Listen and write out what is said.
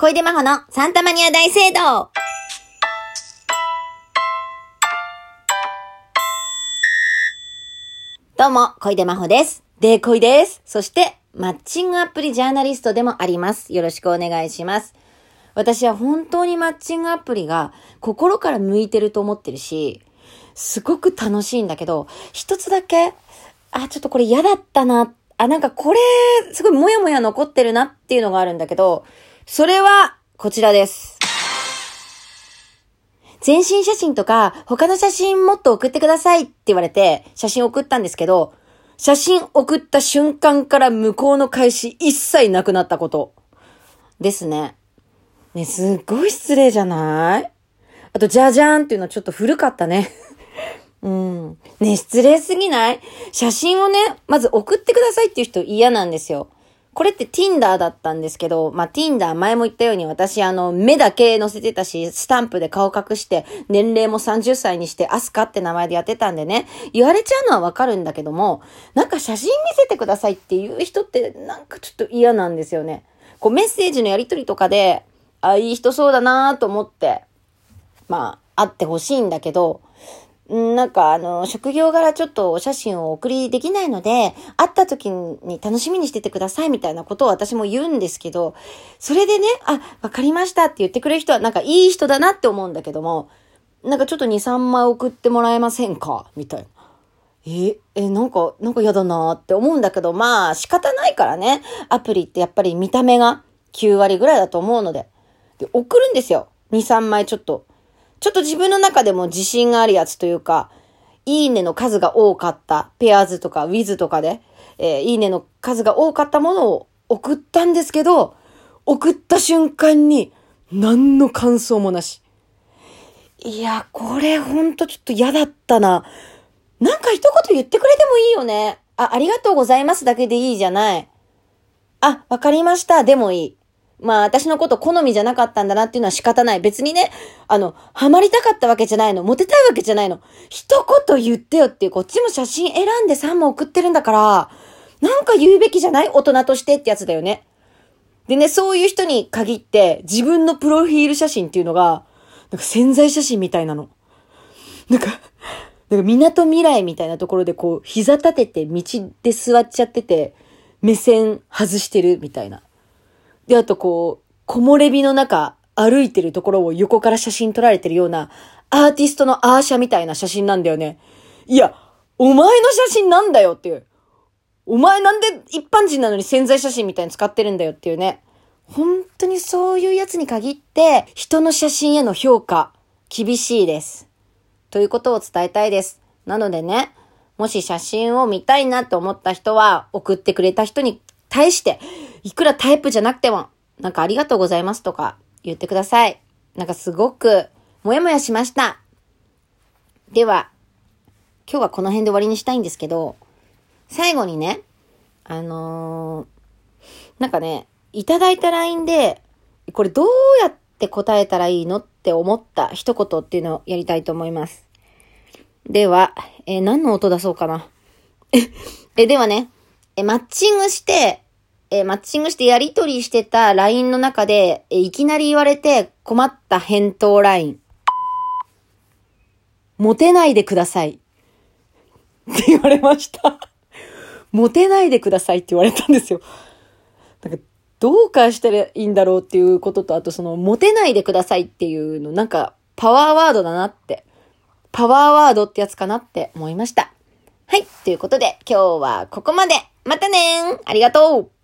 小出真帆のサンタマニア大聖堂どうも、小出真帆です。で、小出です。そして、マッチングアプリジャーナリストでもあります。よろしくお願いします。私は本当にマッチングアプリが心から向いてると思ってるし、すごく楽しいんだけど、一つだけ、あ、ちょっとこれ嫌だったな。あ、なんかこれ、すごいもやもや残ってるなっていうのがあるんだけど、それは、こちらです。全身写真とか、他の写真もっと送ってくださいって言われて、写真送ったんですけど、写真送った瞬間から向こうの返し一切なくなったこと。ですね。ね、すっごい失礼じゃない？あと、じゃじゃーんっていうのはちょっと古かったね。うん。ね、失礼すぎない？写真をね、まず送ってくださいっていう人嫌なんですよ。これって Tinder だったんですけど、まあ、Tinder 前も言ったように私あの、目だけ載せてたし、スタンプで顔隠して、年齢も30歳にして、アスカって名前でやってたんでね、言われちゃうのはわかるんだけども、なんか写真見せてくださいっていう人ってなんかちょっと嫌なんですよね。こうメッセージのやりとりとかで、あ、いい人そうだなと思って、まあ、会ってほしいんだけど、なんかあの、職業柄ちょっとお写真をお送りできないので、会った時に楽しみにしててくださいみたいなことを私も言うんですけど、それでね、あ、わかりましたって言ってくれる人はなんかいい人だなって思うんだけども、なんかちょっと2、3枚送ってもらえませんかみたいな。え、え、なんか、なんか嫌だなって思うんだけど、まあ仕方ないからね。アプリってやっぱり見た目が9割ぐらいだと思うので。で、送るんですよ。2、3枚ちょっと。ちょっと自分の中でも自信があるやつというか、いいねの数が多かった、ペアーズとかウィズとかで、えーいいねの数が多かったものを送ったんですけど、送った瞬間に何の感想もなし。いや、これほんとちょっと嫌だったな。なんか一言言ってくれてもいいよね。あ、ありがとうございますだけでいいじゃない。あ、わかりました。でもいい。まあ、私のこと好みじゃなかったんだなっていうのは仕方ない。別にね、あの、ハマりたかったわけじゃないの。モテたいわけじゃないの。一言言ってよっていう、こっちも写真選んで3も送ってるんだから、なんか言うべきじゃない？大人としてってやつだよね。でね、そういう人に限って、自分のプロフィール写真っていうのが、なんか潜在写真みたいなの。なんか、なんか港未来みたいなところでこう、膝立てて道で座っちゃってて、目線外してるみたいな。で、あとこう、木漏れ日の中、歩いてるところを横から写真撮られてるような、アーティストのアーシャみたいな写真なんだよね。いや、お前の写真なんだよっていう。お前なんで一般人なのに潜在写真みたいに使ってるんだよっていうね。本当にそういうやつに限って、人の写真への評価、厳しいです。ということを伝えたいです。なのでね、もし写真を見たいなと思った人は、送ってくれた人に対して、いくらタイプじゃなくても、なんかありがとうございますとか言ってください。なんかすごく、もやもやしました。では、今日はこの辺で終わりにしたいんですけど、最後にね、あのーなんかね、いただいた LINE で、これどうやって答えたらいいのって思った一言っていうのをやりたいと思います。では、えー何の音出そうかな。え、ではね、え、マッチングして、え、マッチングしてやりとりしてた LINE の中で、え、いきなり言われて困った返答 LINE。モテないでください。って言われました。モテないでくださいって言われたんですよ。なんか、どう返したらいいんだろうっていうことと、あとその、モテないでくださいっていうの、なんか、パワーワードだなって。パワーワードってやつかなって思いました。はい。ということで、今日はここまで。またねーありがとう。